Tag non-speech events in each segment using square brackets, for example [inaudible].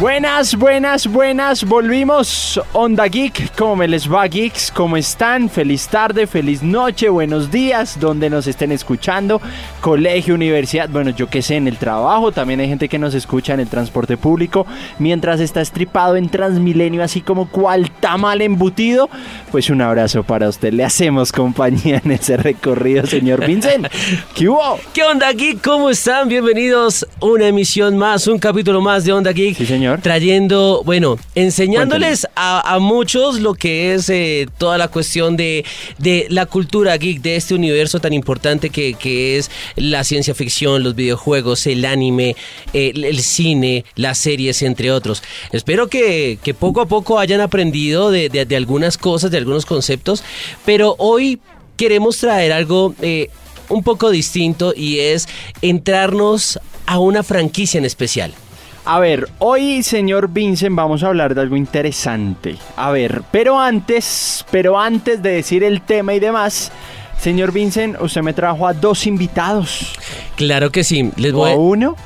Buenas, buenas, buenas, volvimos Onda Geek, ¿cómo me les va geeks? ¿Cómo están? Feliz tarde, feliz noche, buenos días, donde nos estén escuchando, colegio, universidad, bueno, yo qué sé, en el trabajo, también hay gente que nos escucha en el transporte público, mientras está estripado en Transmilenio, así como cual tamal embutido, pues un abrazo para usted, le hacemos compañía en ese recorrido, señor Vincent. [laughs] ¿Qué hubo? ¿Qué onda Geek? ¿Cómo están? Bienvenidos a una emisión más, un capítulo más de Onda Geek. Sí, señor. Trayendo, bueno, enseñándoles a, a muchos lo que es eh, toda la cuestión de, de la cultura geek, de este universo tan importante que, que es la ciencia ficción, los videojuegos, el anime, el cine, las series, entre otros. Espero que, que poco a poco hayan aprendido de, de- de algunas cosas, de algunos conceptos, pero hoy queremos traer algo eh, un poco distinto y es entrarnos a una franquicia en especial. A ver, hoy, señor Vincent, vamos a hablar de algo interesante. A ver, pero antes, pero antes de decir el tema y demás, señor Vincent, usted me trajo a dos invitados. Claro que sí, les ¿O voy a uno?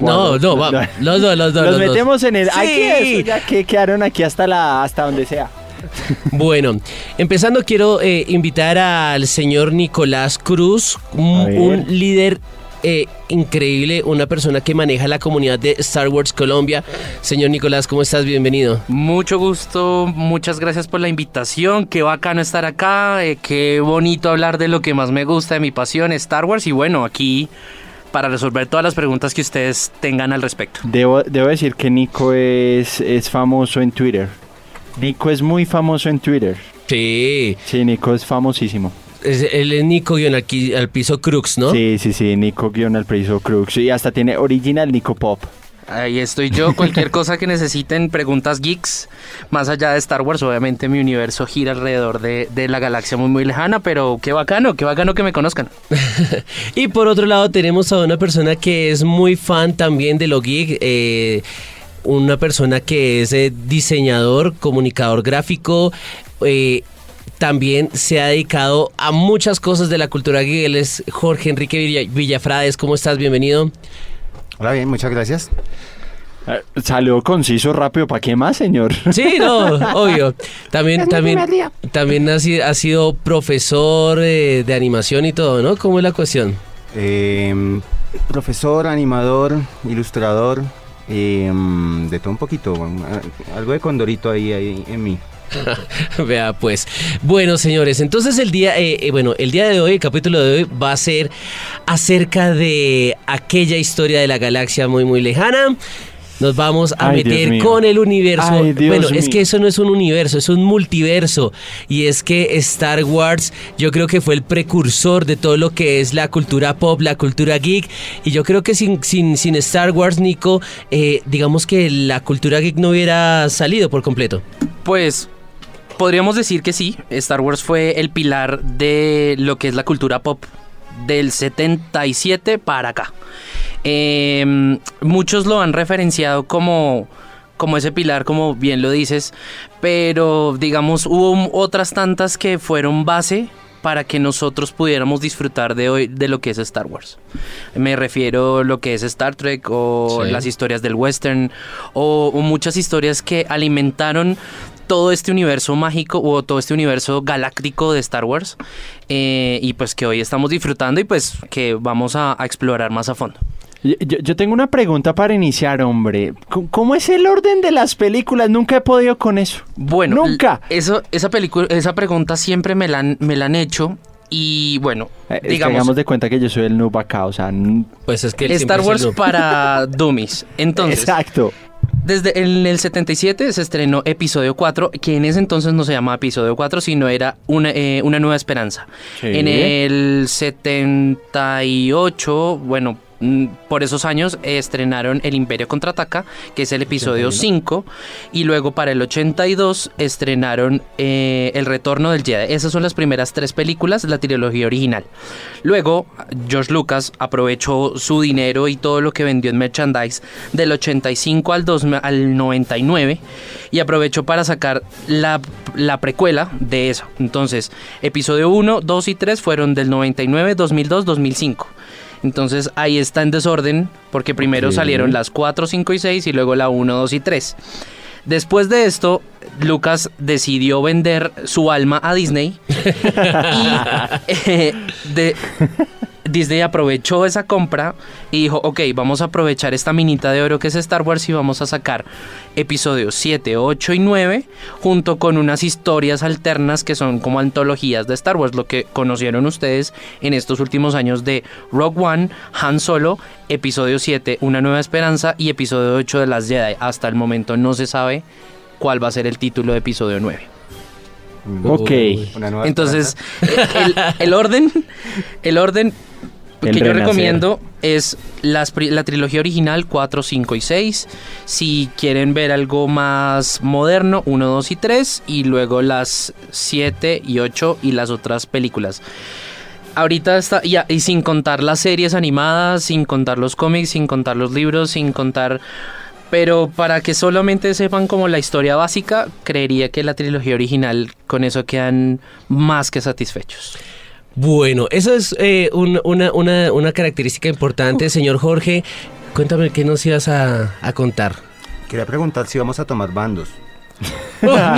¿O a No, no, va- los dos, los dos. Los los dos. metemos en el... Sí. Aquí ya que quedaron aquí hasta la hasta donde sea. Bueno, empezando quiero eh, invitar al señor Nicolás Cruz, un líder eh, increíble, una persona que maneja la comunidad de Star Wars Colombia. Señor Nicolás, ¿cómo estás? Bienvenido. Mucho gusto, muchas gracias por la invitación, qué bacano estar acá, eh, qué bonito hablar de lo que más me gusta, de mi pasión, Star Wars, y bueno, aquí para resolver todas las preguntas que ustedes tengan al respecto. Debo, debo decir que Nico es, es famoso en Twitter. Nico es muy famoso en Twitter. Sí, Sí, Nico es famosísimo. Es, él es Nico guion aquí al piso Crux, ¿no? Sí, sí, sí, Nico guion al precio Crux. Y hasta tiene original Nico Pop. Ahí estoy yo, [laughs] cualquier cosa que necesiten, preguntas geeks, más allá de Star Wars, obviamente mi universo gira alrededor de, de la galaxia muy muy lejana, pero qué bacano, qué bacano que me conozcan. [laughs] Y por otro lado tenemos a una persona que es muy fan también de lo geek, eh, una persona que es eh, diseñador, comunicador gráfico, eh, también se ha dedicado a muchas cosas de la cultura. Él es Jorge Enrique Villa- Villafrades. ¿Cómo estás? Bienvenido. Hola, bien, muchas gracias. Eh, Salió conciso, rápido. ¿Para qué más, señor? [laughs] Sí, no, obvio. También, también, también ha sido, ha sido profesor eh, de animación y todo, ¿no? ¿Cómo es la cuestión? Eh, profesor, animador, ilustrador, eh, de todo un poquito, a- algo de condorito ahí, ahí en mí. [laughs] Vea pues. Bueno, señores, entonces el día, eh, eh, bueno, el día de hoy, el capítulo de hoy va a ser acerca de aquella historia de la galaxia muy, muy lejana. Nos vamos a Ay, meter con el universo. Ay, Dios bueno, es mío. que eso no es un universo, es un multiverso. Y es que Star Wars, yo creo que fue el precursor de todo lo que es la cultura pop, la cultura geek. Y yo creo que sin, sin, sin Star Wars, Nico, eh, digamos que la cultura geek no hubiera salido por completo. Pues podríamos decir que sí, Star Wars fue el pilar de lo que es la cultura pop del 77 para acá. Eh, muchos lo han referenciado como, como ese pilar, como bien lo dices, pero digamos hubo otras tantas que fueron base para que nosotros pudiéramos disfrutar de hoy de lo que es Star Wars. Me refiero a lo que es Star Trek o Sí. las historias del western o, o muchas historias que alimentaron todo este universo mágico o todo este universo galáctico de Star Wars eh, y pues que hoy estamos disfrutando y pues que vamos a, a explorar más a fondo. Yo, tengo una pregunta para iniciar, hombre. ¿Cómo- ¿Cómo es el orden de las películas? Nunca he podido con eso. Bueno, Nunca. Eso, esa película, esa pregunta siempre me la han, me la han hecho y bueno, Eh, es que digamos, hagamos de cuenta que yo soy el noob acá, o sea... Pues es que él Star Wars para dummies. [laughs] Entonces, Exacto. Desde en el 77 se estrenó episodio 4, que en ese entonces no se llamaba episodio 4, sino era una, eh, una nueva esperanza. Sí. En el 78, bueno, por esos años estrenaron El Imperio Contraataca, que es el episodio 5, y luego para el 82 estrenaron eh, El Retorno del Jedi. Esas son las primeras tres películas, la trilogía original. Luego, George Lucas aprovechó su dinero y todo lo que vendió en merchandise del 85 al, 2, al 99 y aprovechó para sacar la, la precuela de eso. Entonces, episodio 1, 2 y 3 fueron del 99, 2002, 2005. Entonces ahí está en desorden porque primero Ok. salieron las 4, 5 y 6 y luego la 1, 2 y 3. Después de esto, Lucas decidió vender su alma a Disney [laughs] y eh, de- Disney aprovechó esa compra y dijo, ok, vamos a aprovechar esta minita de oro que es Star Wars y vamos a sacar episodios 7, 8 y 9 junto con unas historias alternas que son como antologías de Star Wars, lo que conocieron ustedes en estos últimos años de Rogue One, Han Solo, episodio 7, Una Nueva Esperanza y episodio 8 de las Jedi. Hasta el momento no se sabe cuál va a ser el título de episodio 9. Ok. Entonces, el, el orden, el orden El que yo renacer. recomiendo es las la trilogía original 4, 5 y 6. Si quieren ver algo más moderno, 1, 2 y 3. Y luego las 7 y 8 y las otras películas. Ahorita está, y, y sin contar las series animadas, sin contar los cómics, sin contar los libros, sin contar... Pero para que solamente sepan como la historia básica, creería que la trilogía original con eso quedan más que satisfechos. Bueno, eso es eh, un- una, una- una característica importante, señor Jorge. Cuéntame qué nos ibas a, a contar. Quería preguntar si vamos a tomar bandos. [laughs] [laughs] ¡No!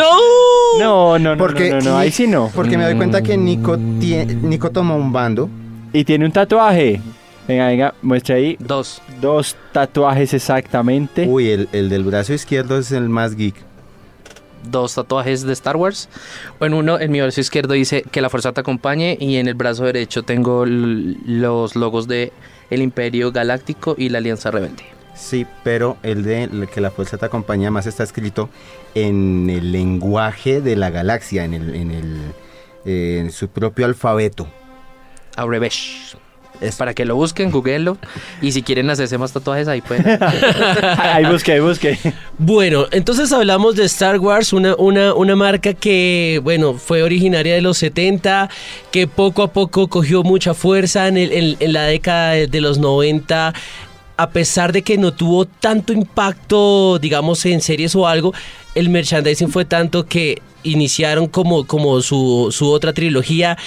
No, no, no, Porque, no, no, no, ahí sí no. Porque me doy cuenta que Nico, tie- Nico tomó un bando. Y tiene un tatuaje. Venga, venga, muestra ahí. Dos. Dos tatuajes exactamente. Uy, el, el del brazo izquierdo es el más geek. Dos tatuajes de Star Wars. Bueno, uno en mi brazo izquierdo dice que la fuerza te acompañe y en el brazo derecho tengo los logos de el Imperio Galáctico y la Alianza Rebelde. Sí, pero el de el que la fuerza te acompaña más está escrito en el lenguaje de la galaxia, en el, en el eh, en su propio alfabeto. Aurebesh. Es- Para que lo busquen, googleenlo. Y si quieren hacerse más tatuajes, ahí pueden. [laughs] ahí busque, ahí busque. Bueno, entonces hablamos de Star Wars, una, una, una marca que, bueno, fue originaria de los 70, que poco a poco cogió mucha fuerza en, el- en- en la década de, de los 90. A pesar de que no tuvo tanto impacto, digamos, en series o algo, el merchandising fue tanto que iniciaron como, como su, su otra trilogía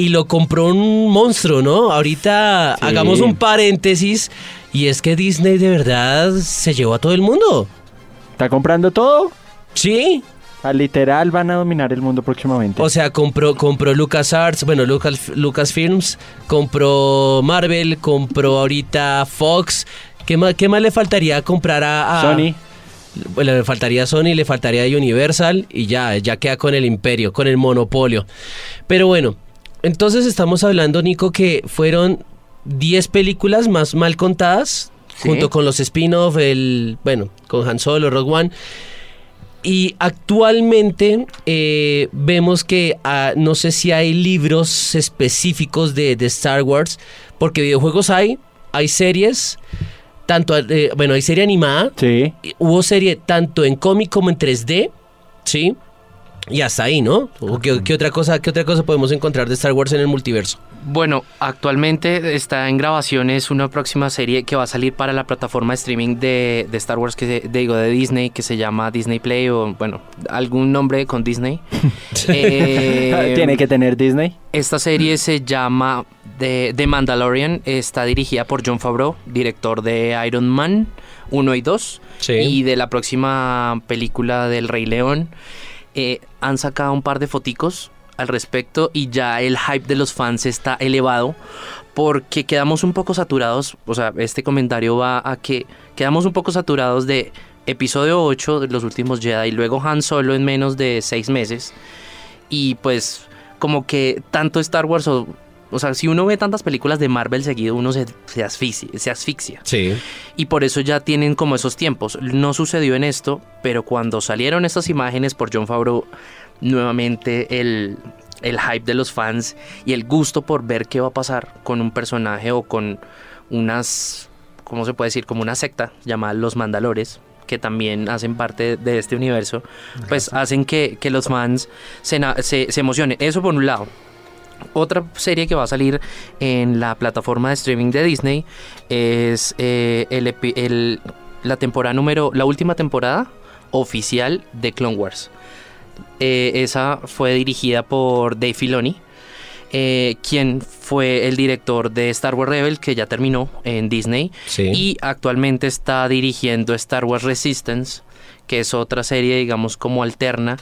y lo compró un monstruo, ¿no? Ahorita Sí. hagamos un paréntesis y es que Disney de verdad se llevó a todo el mundo. ¿Está comprando todo? Sí. Ah, literal van a dominar el mundo próximamente. O sea, compró, compró LucasArts, bueno, Lucas, Lucasfilms, compró Marvel, compró ahorita Fox. ¿Qué más, qué más le faltaría comprar a, a- Sony. Bueno, le faltaría Sony, le faltaría Universal y ya, ya queda con el imperio, con el monopolio. Pero bueno, entonces estamos hablando, Nico, que fueron 10 películas más mal contadas, Sí. junto con los spin-off, el, bueno, con Han Solo, Rogue One. Y actualmente eh, vemos que ah, no sé si hay libros específicos de, de Star Wars, porque videojuegos hay, hay series, tanto, eh, bueno, hay serie animada, Sí. hubo serie tanto en cómic como en 3D, ¿sí? Y hasta ahí, ¿no? ¿O ¿Qué, qué otra cosa, ¿Qué otra cosa podemos encontrar de Star Wars en el multiverso? Bueno, actualmente está en grabaciones una próxima serie que va a salir para la plataforma de streaming de, de Star Wars, que se- digo, de Disney, que se llama Disney Play o, bueno, algún nombre con Disney. [laughs] Eh, Tiene que tener Disney. Esta serie se llama The, The Mandalorian, está dirigida por John Favreau, director de Iron Man 1 y 2, Sí. y de la próxima película del Rey León. Eh, han sacado un par de foticos al respecto y ya el hype de los fans está elevado porque quedamos un poco saturados, o sea, este comentario va a que quedamos un poco saturados de episodio 8 de los últimos Jedi y luego Han Solo en menos de seis meses. Y pues como que tanto Star Wars o, o sea, si uno ve tantas películas de Marvel seguido uno se, se asfixia, se asfixia Sí. y por eso ya tienen como esos tiempos. No sucedió en esto, pero cuando salieron estas imágenes por John Favreau, nuevamente el, el hype de los fans y el gusto por ver qué va a pasar con un personaje o con, unas, ¿cómo se puede decir? Como una secta llamada Los Mandalores, que también hacen parte de este universo, pues hacen que, que los fans se, se, se emocionen. Eso por un lado. Otra serie que va a salir en la plataforma de streaming de Disney es eh, el, epi- el- la temporada número, la última temporada oficial de Clone Wars. Eh, esa fue dirigida por Dave Filoni, eh, quien fue el director de Star Wars Rebels, que ya terminó en Disney, Sí. y actualmente está dirigiendo Star Wars Resistance, que es otra serie, digamos, como alterna.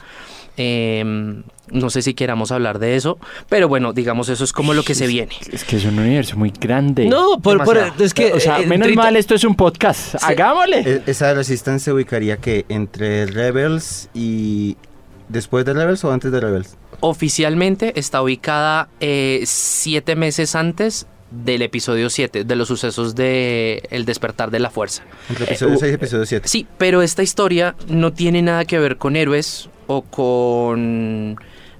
Em, no sé si queramos hablar de eso, pero bueno, digamos, eso es como lo que se viene. Es que es un universo muy grande. No, por, por- es que o sea, eh, menos mal esto es un podcast. Hagámosle. E- Esa Resistance se ubicaría que entre Rebels y después de Rebels o antes de Rebels. Oficialmente está ubicada eh, siete meses antes del episodio 7, de los sucesos de El despertar de la fuerza. Entre episodio uh, 6 y episodio 7. Sí, pero esta historia no tiene nada que ver con héroes o con,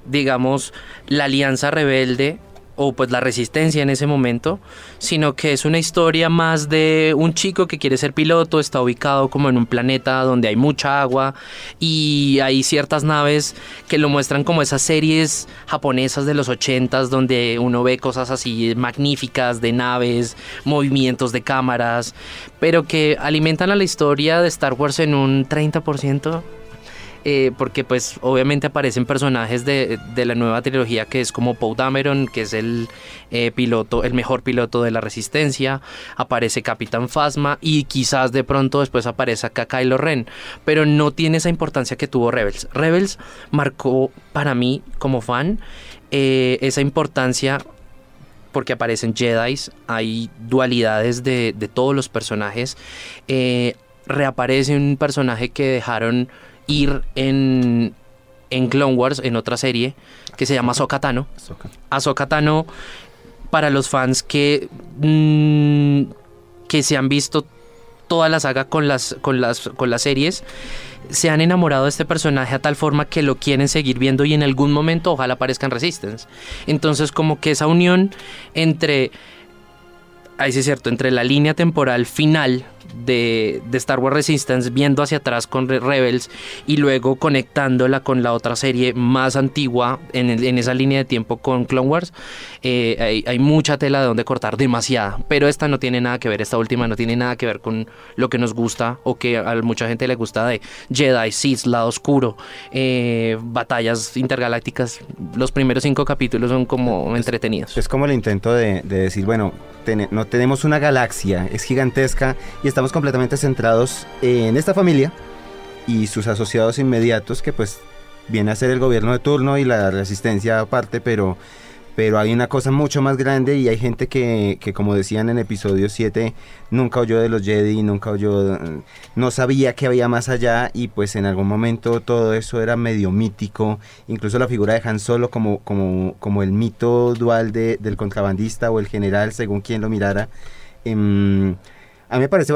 digamos, la alianza rebelde o pues la resistencia en ese momento, sino que es una historia más de un chico que quiere ser piloto, está ubicado como en un planeta donde hay mucha agua y hay ciertas naves que lo muestran como esas series japonesas de los ochentas donde uno ve cosas así magníficas de naves, movimientos de cámaras, pero que alimentan a la historia de Star Wars en un 30%. Eh, porque pues obviamente aparecen personajes de, de la nueva trilogía que es como Poe Dameron, que es el eh, piloto, el mejor piloto de la resistencia, aparece Capitán Phasma y quizás de pronto después aparece acá Kylo Ren, pero no tiene esa importancia que tuvo Rebels. Rebels marcó para mí como fan eh, esa importancia porque aparecen Jedi, hay dualidades de, de todos los personajes. Reaparece un personaje que dejaron ir en, en Clone Wars, en otra serie, que se llama Ahsoka Tano. Ahsoka. Ahsoka Tano, para los fans que, mm, que se han visto toda la saga con las, con, las, con las series, se han enamorado de este personaje a tal forma que lo quieren seguir viendo y en algún momento ojalá aparezca en Resistance. Entonces como que esa unión entre, ahí sí es cierto, entre la línea temporal final de, de Star Wars Resistance viendo hacia atrás con Re- Rebels y luego conectándola con la otra serie más antigua en, el- en esa línea de tiempo con Clone Wars, eh, hay, hay mucha tela de donde cortar, demasiada. Pero esta no tiene nada que ver, esta última no tiene nada que ver con lo que nos gusta o que a mucha gente le gusta de Jedi, Sith, lado oscuro, eh, batallas intergalácticas. Los primeros cinco capítulos son como entretenidos. Es como el intento de, de decir, bueno, tene- no tenemos una galaxia, es gigantesca y estamos completamente centrados en esta familia y sus asociados inmediatos, que pues viene a ser el gobierno de turno y la resistencia aparte, pero, pero hay una cosa mucho más grande y hay gente que, que como decían en episodio 7, nunca oyó de los Jedi, nunca oyó, no sabía que había más allá y pues en algún momento todo eso era medio mítico, incluso la figura de Han Solo como, como, como el mito dual de- del contrabandista o el general, según quien lo mirara. Em, a mí me parece,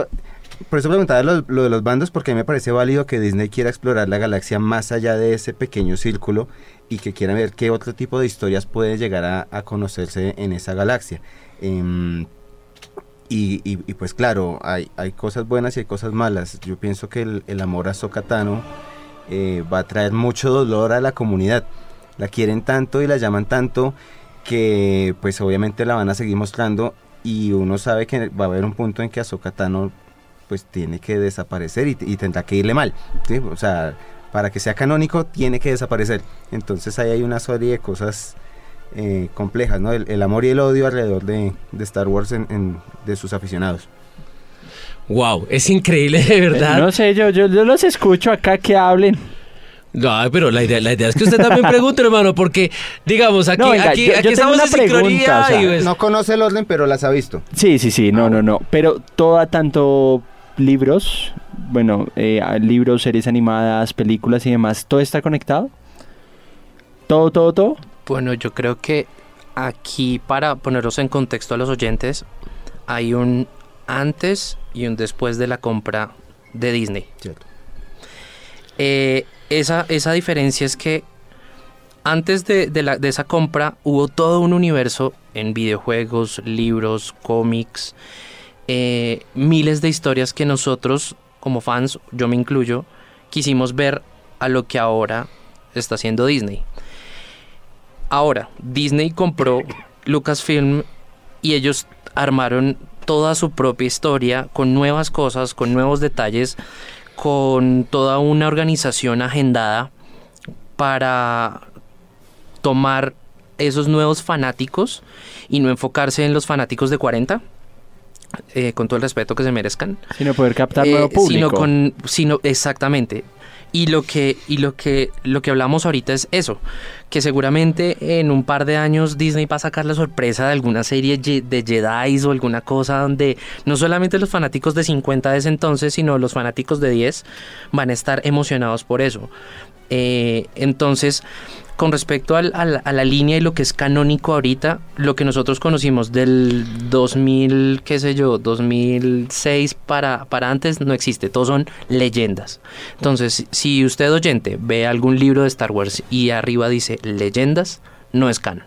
por eso preguntaba lo, de los bandos, porque a mí me parece válido que Disney quiera explorar la galaxia más allá de ese pequeño círculo y que quiera ver qué otro tipo de historias puede llegar a, conocerse en esa galaxia. Em, y, pues claro, hay, hay cosas buenas y hay cosas malas. Yo pienso que el, el amor a Sokatano eh, va a traer mucho dolor a la comunidad. La quieren tanto y la llaman tanto que pues obviamente la van a seguir mostrando y uno sabe que va a haber un punto en que Ahsoka Tano pues tiene que desaparecer y, y tendrá que irle mal, ¿sí? O sea, para que sea canónico tiene que desaparecer. Entonces ahí hay una serie de cosas eh, complejas, ¿no? El, el amor y el odio alrededor de, de Star Wars en- en- de sus aficionados. Wow, es increíble, de verdad. No sé, yo, yo, yo los escucho acá que hablen. No, pero la idea, la idea es que usted también pregunte, [laughs] hermano, porque, digamos, aquí, No, venga, aquí, yo- aquí estamos una en sincronía pregunta, o sea, y pues- No conoce el orden, pero las ha visto. Sí, sí, sí, no, no, no. Pero toda tanto libros, bueno, eh, libros, series animadas, películas y demás, ¿todo está conectado? ¿Todo, todo, todo? Bueno, yo creo que aquí para ponerlos en contexto a los oyentes, hay un antes y un después de la compra de Disney. Cierto. Eh, esa, esa diferencia es que antes de, de la- de esa compra hubo todo un universo en videojuegos, libros, cómics, eh, miles de historias que nosotros, como fans, yo me incluyo, quisimos ver a lo que ahora está haciendo Disney. Ahora, Disney compró [laughs] Lucasfilm y ellos armaron toda su propia historia con nuevas cosas, con nuevos detalles, con toda una organización agendada para tomar esos nuevos fanáticos y no enfocarse en los fanáticos de 40. eh, con todo el respeto que se merezcan. Sino poder captar Eh, nuevo público. Sino con, sino, exactamente. Y lo que, y lo que, lo que hablamos ahorita es eso, que seguramente en un par de años Disney va a sacar la sorpresa de alguna serie de Jedi o alguna cosa donde no solamente los fanáticos de 50 de ese entonces, sino los fanáticos de 10 van a estar emocionados por eso. Eh, entonces, con respecto al- a la línea y lo que es canónico ahorita, lo que nosotros conocimos del 2000, qué sé yo, 2006 para, para antes no existe, todos son leyendas. Entonces, si usted oyente ve algún libro de Star Wars y arriba dice leyendas, no es canon.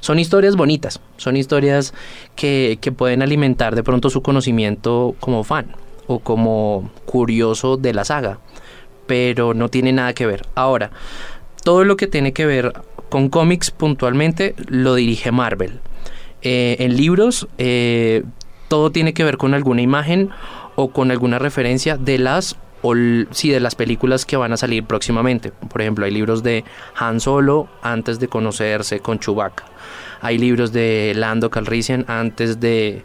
Son historias bonitas, son historias que, que pueden alimentar de pronto su conocimiento como fan o como curioso de la saga, pero no tiene nada que ver. Ahora, todo lo que tiene que ver con cómics puntualmente lo dirige Marvel. Eh, en libros, eh, todo tiene que ver con alguna imagen o con alguna referencia de las o sí, de las películas que van a salir próximamente. Por ejemplo, hay libros de Han Solo antes de conocerse con Chewbacca. Hay libros de Lando Calrissian antes de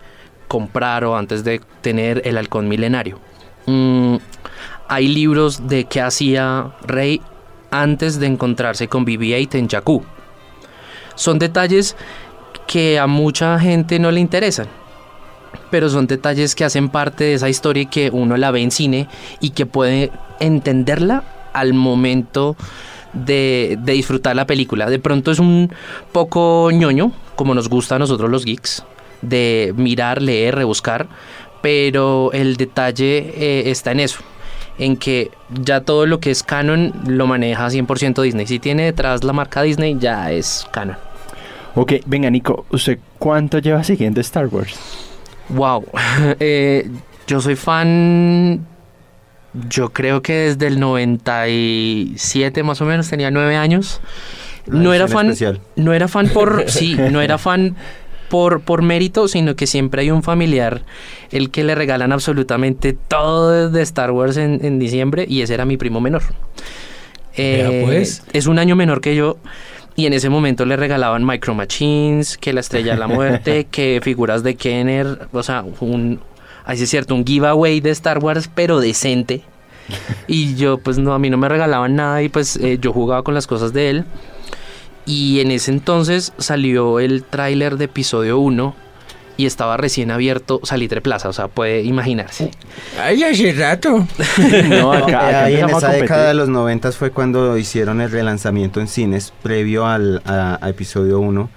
comprar o antes de tener el halcón milenario. Mm, hay libros de qué hacía Rey antes de encontrarse con BB-8 en Jakku. Son detalles que a mucha gente no le interesan, pero son detalles que hacen parte de esa historia y que uno la ve en cine y que puede entenderla al momento de, de disfrutar la película. De pronto es un poco ñoño, como nos gusta a nosotros los geeks, de mirar, leer, rebuscar, pero el detalle eh, está en eso, en que ya todo lo que es canon lo maneja 100% Disney. Si tiene detrás la marca Disney, ya es canon. Ok, venga Nico, ¿usted cuánto lleva siguiendo Star Wars? Wow. [laughs] Eh, yo soy fan. Yo creo que desde el 97 más o menos, tenía nueve años. La No era fan. especial. No era fan por. [laughs] sí, no era fan por, por mérito, sino que siempre hay un familiar el que le regalan absolutamente todo de Star Wars en, en diciembre y ese era mi primo menor. Eh, pues. Es un año menor que yo y en ese momento le regalaban Micro Machines, que la Estrella de la Muerte, [laughs] que figuras de Kenner, o sea, un, así es cierto, un giveaway de Star Wars, pero decente. [laughs] Y yo, pues no, a mí no me regalaban nada y pues eh, yo jugaba con las cosas de él. Y en ese entonces salió el tráiler de episodio 1 y estaba recién abierto Salitre Plaza, o sea, puede imaginarse. Ay, hace rato. [laughs] No, [laughs] acá, acá Ahí en esa década de los 90 fue cuando hicieron el relanzamiento en cines previo al, a, a episodio 1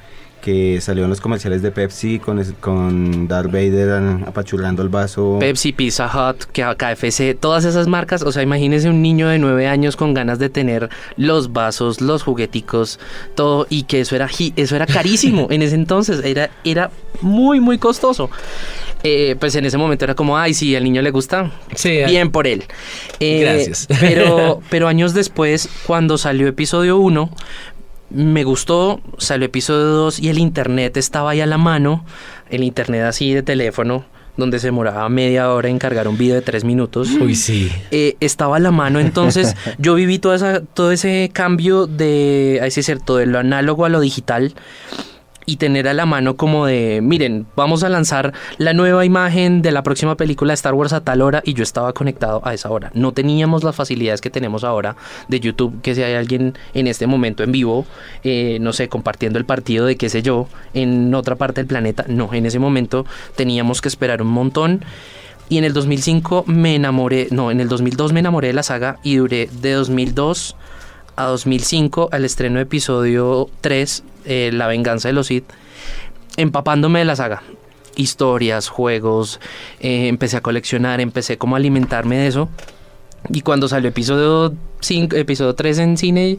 que salió en los comerciales de Pepsi con, con Darth Vader apachurrando el vaso. Pepsi, Pizza Hut, que KFC, todas esas marcas, o sea, imagínese un niño de nueve años con ganas de tener los vasos, los jugueticos, todo, y que eso era, eso era carísimo [laughs] en ese entonces, era, era muy, muy costoso. Eh, pues en ese momento era como, ay, sí, al niño le gusta, Sí, bien por él. Eh, Gracias. Pero, [laughs] pero años después, cuando salió episodio 1, me gustó, salió episodio 2 y el internet estaba ahí a la mano, el internet así de teléfono, donde se demoraba media hora en cargar un video de tres minutos. Uy, sí. Eh, estaba a la mano, entonces [laughs] yo viví toda esa, todo ese cambio de, así es cierto, de lo análogo a lo digital y tener a la mano como de, miren, vamos a lanzar la nueva imagen de la próxima película de Star Wars a tal hora y yo estaba conectado a esa hora. No teníamos las facilidades que tenemos ahora de YouTube, que si hay alguien en este momento en vivo, eh, no sé, compartiendo el partido de qué sé yo, en otra parte del planeta, no, en ese momento teníamos que esperar un montón. Y en el 2005 me enamoré, no, en el 2002 me enamoré de la saga y duré de 2002 a 2005 al estreno de episodio 3, eh, La venganza de los Sith, empapándome de la saga. Historias, juegos, eh, empecé a coleccionar, empecé como a alimentarme de eso. Y cuando salió episodio 5, episodio 3 en cine,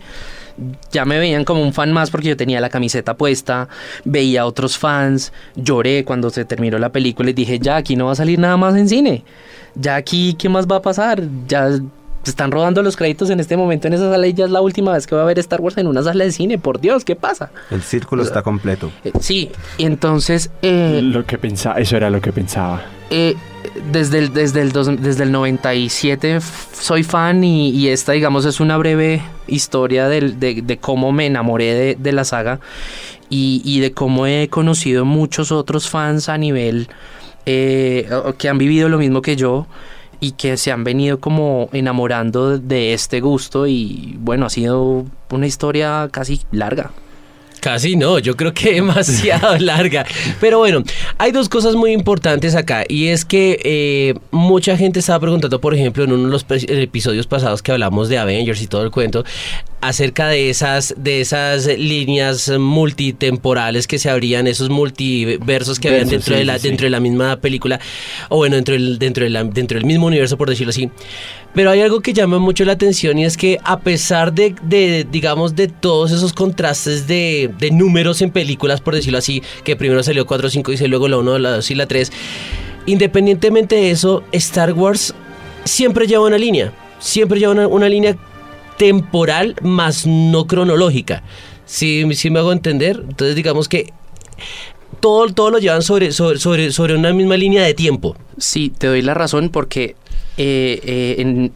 ya me veían como un fan más porque yo tenía la camiseta puesta, veía a otros fans, lloré cuando se terminó la película y dije, ya aquí no va a salir nada más en cine. Ya aquí, ¿qué más va a pasar? Ya se están rodando los créditos en este momento en esa sala y ya es la última vez que va a ver Star Wars en una sala de cine. Por Dios, ¿qué pasa? El círculo está completo. Eh, sí, y entonces... eh, Lo que pensaba, eso era lo que pensaba. eh, desde, el, desde, el dos- desde el 97 f- soy fan y, y esta, digamos, es una breve historia del- de, de cómo me enamoré de, de la saga y, y de cómo he conocido muchos otros fans a nivel eh, que han vivido lo mismo que yo y que se han venido como enamorando de este gusto y bueno, ha sido una historia casi larga. Casi no, yo creo que [laughs] demasiado larga. Pero bueno, hay dos cosas muy importantes acá. Y es que eh, mucha gente estaba preguntando, por ejemplo, en uno de los episodios pasados que hablamos de Avengers y todo el cuento, acerca de esas, de esas líneas multitemporales que se abrían, esos multiversos que habían dentro, sí, de la, sí. dentro de la misma película, o bueno, dentro del, dentro, de la- dentro del mismo universo, por decirlo así. Pero hay algo que llama mucho la atención y es que a pesar de, de, digamos, de todos esos contrastes de, de números en películas, por decirlo así, que primero salió 4, 5 y luego la 1, la 2 y la 3, independientemente de eso, Star Wars siempre lleva una línea, siempre lleva una, una línea temporal más no cronológica. Si ¿Sí, me hago entender? Entonces digamos que todo, todo lo llevan sobre, sobre, sobre, sobre una misma línea de tiempo. Sí, te doy la razón porque eh, eh, en,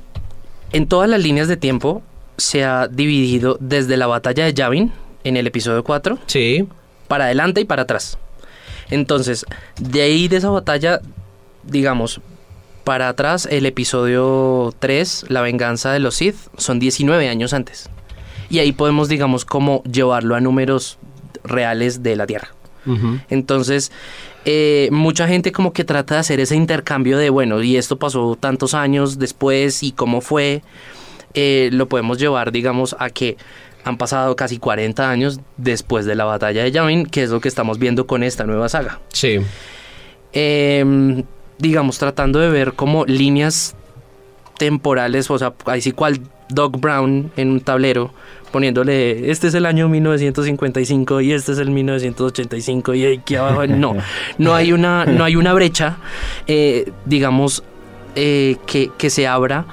en todas las líneas de tiempo se ha dividido desde la batalla de Yavin en el episodio 4 Sí. para adelante y para atrás. Entonces, de ahí de esa batalla, digamos, para atrás, el episodio 3, La venganza de los Sith, son 19 años antes. Y ahí podemos, digamos, como llevarlo a números reales de la Tierra. Entonces, eh, mucha gente como que trata de hacer ese intercambio de, bueno, y esto pasó tantos años después y cómo fue, eh, lo podemos llevar, digamos, a que han pasado casi 40 años después de la batalla de Yavin, que es lo que estamos viendo con esta nueva saga. Sí. Eh, digamos, tratando de ver como líneas temporales, o sea, ahí sí cual Doc Brown en un tablero, poniéndole, este es el año 1955 y este es el 1985 y aquí abajo, [laughs] no, no hay una, no hay una brecha, eh, digamos, eh, que, que se abra.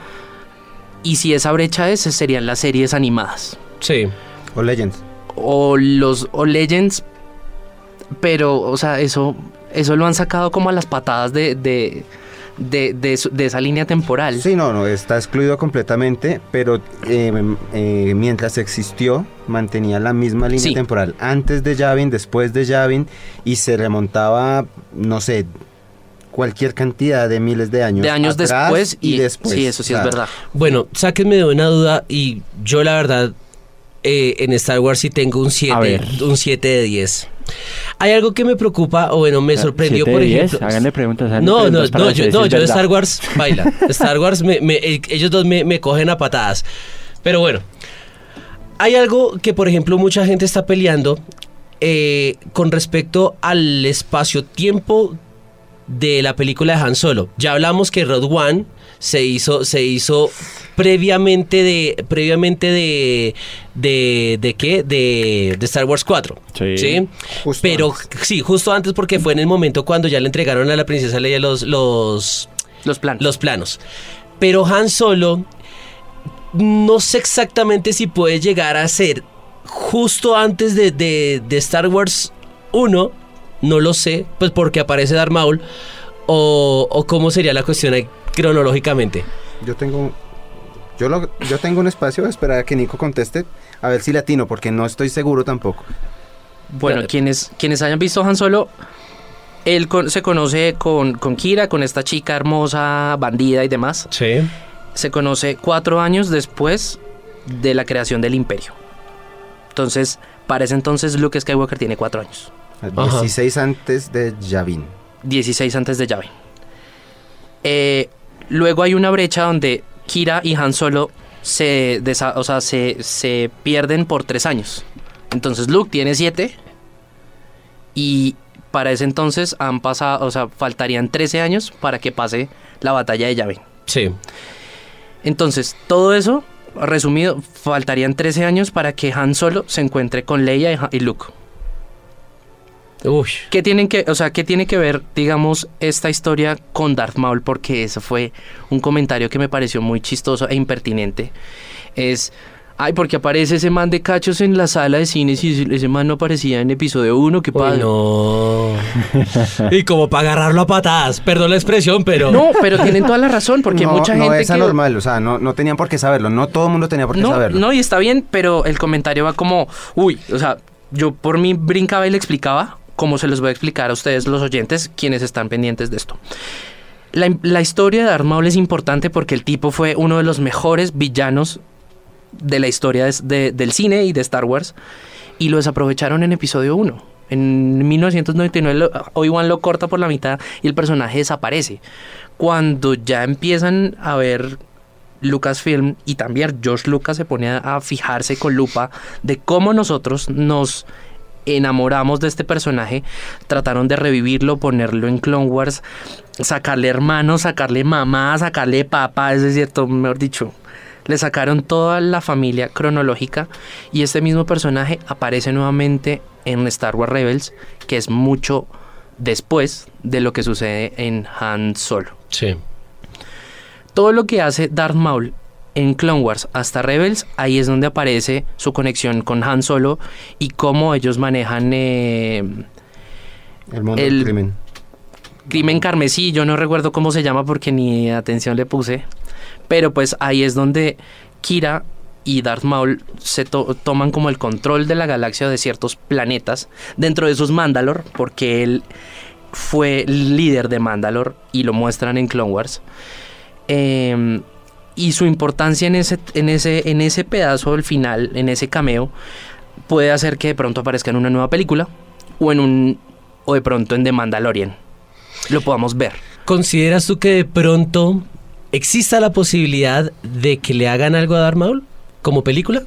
Y si esa brecha es, serían las series animadas Sí. O Legends. o los o Legends, pero, o sea, eso, eso lo han sacado como a las patadas de, de, de, de esa línea temporal. Sí, no, no, está excluido completamente, pero eh, eh, mientras existió, mantenía la misma línea Sí. temporal. Antes de Yavin, después de Yavin, y se remontaba, no sé, cualquier cantidad de miles de años. de años atrás después y, después. sí, eso sí es verdad. Bueno, sáquenme de una duda y yo la verdad eh, en Star Wars sí tengo un 7, A ver. un 7 de 10. Hay algo que me preocupa o bueno, me sorprendió ¿Siete por ejemplo. Háganle preguntas. háganle No, no, preguntas no, ver yo, no, yo de. Star Wars baila. [laughs] Star Wars, me, me- ellos dos me, me cogen a patadas. Pero bueno, hay algo que, por ejemplo, mucha gente está peleando eh, con respecto al espacio-tiempo de la película de Han Solo. Ya hablamos que Road One se hizo, se hizo previamente de, previamente de, de, de qué, de, de Star Wars 4. Sí. Justo Pero antes. sí, justo antes porque fue en el momento cuando ya le entregaron a la princesa Leia los, los, Los planos. los planos. Pero Han Solo, no sé exactamente si puede llegar a ser justo antes de, de- de Star Wars 1, no lo sé, pues porque aparece Darth Maul, o, o cómo sería la cuestión ahí cronológicamente. Yo tengo. Yo, lo- yo tengo un espacio, esperar a que Nico conteste, a ver si latino, porque no estoy seguro tampoco. Bueno, quienes, quienes hayan visto Han Solo, él con- se conoce con, con Kira, con esta chica hermosa, bandida y demás. Sí. Se conoce cuatro años después de la creación del imperio. Entonces, para ese entonces Luke Skywalker tiene cuatro años. Ajá. 16 antes de Yavin. 16 antes de Yavin. Eh, luego hay una brecha donde Kira y Han Solo se, desa- o sea, se, se pierden por tres años. Entonces Luke tiene siete y para ese entonces han pasado, o sea, faltarían 13 años para que pase la batalla de Yavin. Sí. Entonces, todo eso resumido, faltarían 13 años para que Han Solo se encuentre con Leia y Luke. Uy. ¿Qué tienen que, o sea, qué tiene que ver, digamos, esta historia con Darth Maul? Porque eso fue un comentario que me pareció muy chistoso e impertinente. Es, ay, porque aparece ese man de cachos en la sala de cines y ese- man no aparecía en episodio 1, qué Uy, padre. no. [laughs] y como para agarrarlo a patadas, perdón la expresión, pero... No, pero tienen toda la razón, porque no, mucha no gente es que... anormal, o sea, no, no tenían por qué saberlo, no todo el mundo tenía por qué No, saberlo. no, y está bien, pero el comentario va como, uy, o sea, yo por mí brincaba y le explicaba, como se los voy a explicar a ustedes, los oyentes, quienes están pendientes de esto. La, historia de Darth Maul es importante porque el tipo fue uno de los mejores villanos de la historia de- de- del cine y de Star Wars y lo desaprovecharon en episodio 1. En 1999 lo- Obi-Wan lo corta por la mitad y el personaje desaparece. Cuando ya empiezan a ver Lucasfilm y también George Lucas se pone a, a fijarse con lupa de cómo nosotros nos enamoramos de este personaje, trataron de revivirlo, ponerlo en Clone Wars, sacarle hermanos, sacarle mamá, sacarle papá, es cierto, mejor dicho. Le sacaron toda la familia cronológica y este mismo personaje aparece nuevamente en Star Wars Rebels, que es mucho después de lo que sucede en Han Solo Sí. todo lo que hace Darth Maul en Clone Wars hasta Rebels, ahí es donde aparece su conexión con Han Solo y cómo ellos manejan eh, El mundo el- del crimen. Crimen Carmesí, yo no recuerdo cómo se llama porque ni atención le puse, pero pues ahí es donde Kira y Darth Maul se to- toman como el control de la galaxia de ciertos planetas, dentro de esos Mandalor, porque él fue líder de Mandalor y lo muestran en Clone Wars. Eh, y su importancia en ese, en, ese, en ese pedazo del final, en ese cameo, puede hacer que de pronto aparezca en una nueva película o en un o de pronto en The Mandalorian. Lo podamos ver. ¿Consideras tú que de pronto exista la posibilidad de que le hagan algo a Darth Maul como película?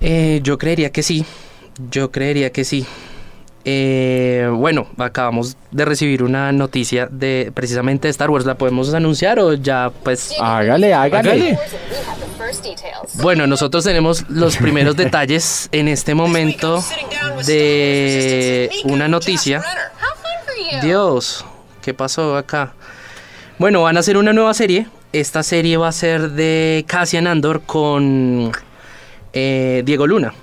Eh, yo creería que sí. Yo creería que sí. Eh, bueno, acabamos de recibir una noticia de precisamente de Star Wars. ¿La podemos anunciar o ya pues? Hágale, hágale. Hágale. Bueno, nosotros tenemos los primeros [laughs] detalles en este momento de una noticia. Dios, ¿qué pasó acá? Bueno, van a hacer una nueva serie. Esta serie va a ser de Cassian Andor con eh, Diego Luna.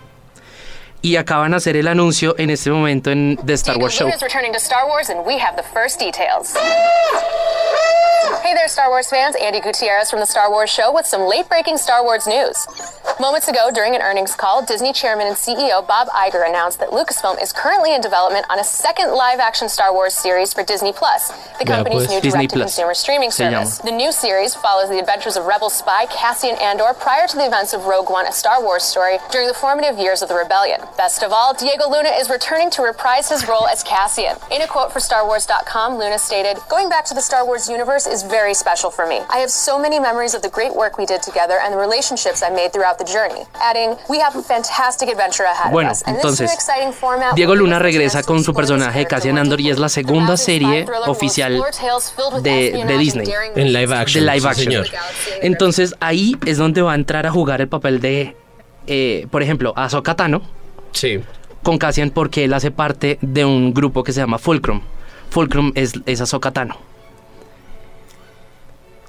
Y acaban de hacer el anuncio en este momento en The Star Wars Show. Luna's returning to Star Wars, and we have the first details. Hey there, Star Wars fans. Andy Gutierrez from the Star Wars Show with some late breaking Star Wars news. Moments ago, during an earnings call, Disney chairman and CEO Bob Iger announced that Lucasfilm is currently in development on a second live action Star Wars series for Disney Plus, the company's pues, new direct to consumer streaming service. The new series follows the adventures of Rebel spy Cassian Andor prior to the events of Rogue One, a Star Wars story during the formative years of the rebellion. Best of all, Diego Luna is returning to reprise his role as Cassian. In a quote for StarWars.com, Luna stated, Going back to the Star Wars universe is very special for me. I have so many memories of the great work we did together and the relationships I made throughout the journey. Adding, we have a fantastic adventure ahead Bueno, of us. And this entonces, new exciting format Diego Luna regresa con su this personaje Cassian Andor y es la segunda serie oficial de- de Disney. En live action. de live sí, action. señor. Entonces ahí es donde va a entrar a jugar el papel de, eh, por ejemplo, Ahsoka Tano Sí. con Cassian porque él hace parte de un grupo que se llama Fulcrum. Fulcrum es, es Ahsoka Tano.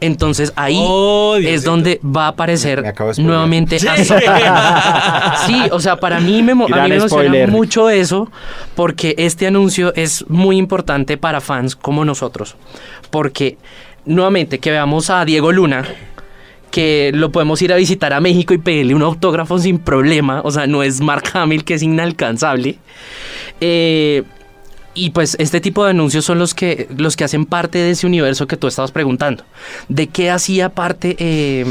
Entonces ahí Oh, es donde va a aparecer Me nuevamente Ahsoka. [laughs] Sí, o sea, para mí me, a mí me emociona mucho eso porque este anuncio es muy importante para fans como nosotros. Porque nuevamente que veamos a Diego Luna que lo podemos ir a visitar a México y pedirle un autógrafo sin problema, o sea, no es Mark Hamill que es inalcanzable. Eh, y pues este tipo de anuncios son los que, los que hacen parte de ese universo que tú estabas preguntando. ¿De qué hacía parte eh,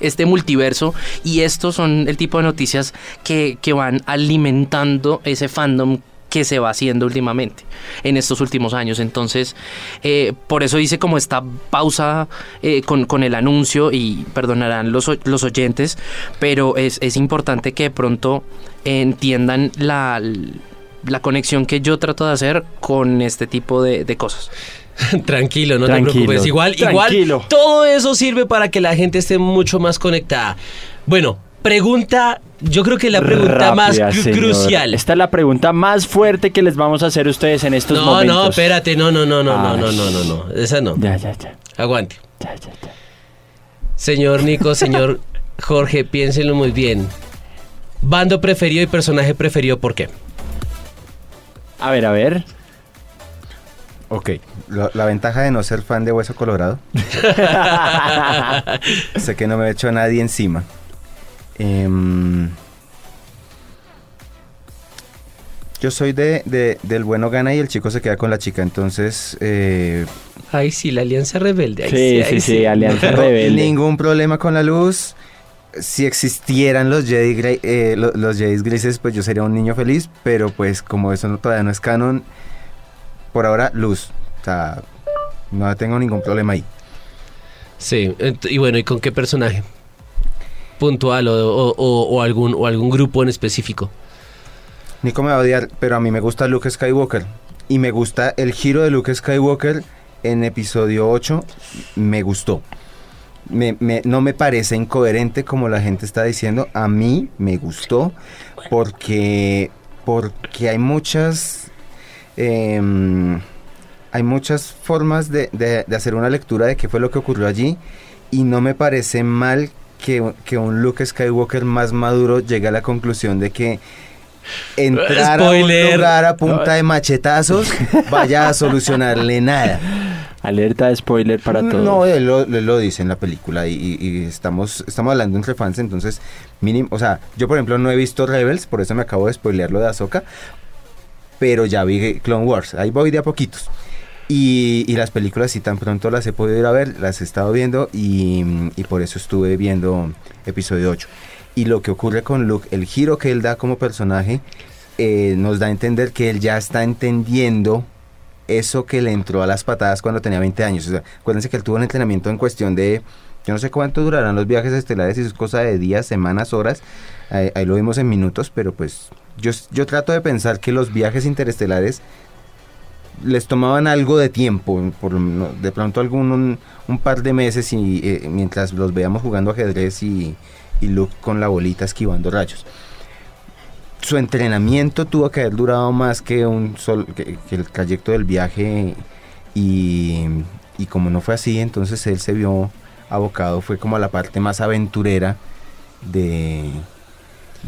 este multiverso? Y estos son el tipo de noticias que, que van alimentando ese fandom que se va haciendo últimamente en estos últimos años. Entonces, eh, por eso hice como esta pausa eh, con, con el anuncio y perdonarán los, los oyentes, pero es, es importante que de pronto entiendan la, la conexión que yo trato de hacer con este tipo de, de cosas. [laughs] Tranquilo, no Tranquilo, te preocupes. Igual, tranquilo. igual, todo eso sirve para que la gente esté mucho más conectada. Bueno, pregunta, yo creo que la pregunta más Rápida, cru- señor. crucial. Esta es la pregunta más fuerte que les vamos a hacer a ustedes en estos No, momentos. no, espérate, no, no, no, no, no, Ay. no, no, no, no, esa no. Ya, ya, ya. Aguante. ya, ya, ya. Señor Nico, señor [laughs] Jorge, piénsenlo muy bien. Bando preferido y personaje preferido, ¿por qué? A ver, a ver. Ok, lo- la ventaja de no ser fan de Hueso Colorado. [laughs] sé que no me he hecho a nadie encima. Em, yo soy de, de- del bueno gana y el chico se queda con la chica, entonces eh, Ay, sí, la alianza rebelde. ay, Sí, ay, sí, sí, Alianza no, Rebelde. ningún problema con la luz. Si existieran los Jedi, gre- eh, lo- los Jedi grises, pues yo sería un niño feliz, pero pues como eso no- todavía no es canon, por ahora luz. O sea, no tengo ningún problema ahí. Sí, y bueno, ¿y con qué personaje? Puntual o, o- algún, o algún grupo en específico. Nico me va a odiar, pero a mí me gusta Luke Skywalker. Y me gusta el giro de Luke Skywalker en episodio 8. Me gustó. Me- no me parece incoherente como la gente está diciendo. A mí me gustó porque, porque hay muchas... em, hay muchas formas de, de- de hacer una lectura de qué fue lo que ocurrió allí. Y no me parece mal que, que un Luke Skywalker más maduro llegue a la conclusión de que entrar Spoiler. a un lugar a punta de machetazos vaya a solucionarle nada. Alerta de spoiler para todos. No, él lo, él lo dice en la película y, y- y estamos, estamos hablando entre fans, entonces mínimo, o sea, yo por ejemplo no he visto Rebels, por eso me acabo de spoilear lo de Ahsoka, pero ya vi Clone Wars, ahí voy de a poquitos. Y, las películas si tan pronto las he podido ir a ver, las he estado viendo y, y por eso estuve viendo episodio 8. Y lo que ocurre con Luke, el giro que él da como personaje, eh, nos da a entender que él ya está entendiendo eso que le entró a las patadas cuando tenía 20 años. O sea, acuérdense que él tuvo un entrenamiento en cuestión de, yo no sé cuánto durarán los viajes estelares y es cosa de días, semanas, horas. Ahí, ahí lo vimos en minutos, pero pues yo, yo trato de pensar que los viajes interestelares les tomaban algo de tiempo, por, de pronto algún un, par de meses y eh, mientras los veamos jugando ajedrez y, y Luke con la bolita esquivando rayos. Su entrenamiento tuvo que haber durado más que un el trayecto del viaje y, y como no fue así, entonces él se vio abocado, fue como a la parte más aventurera de,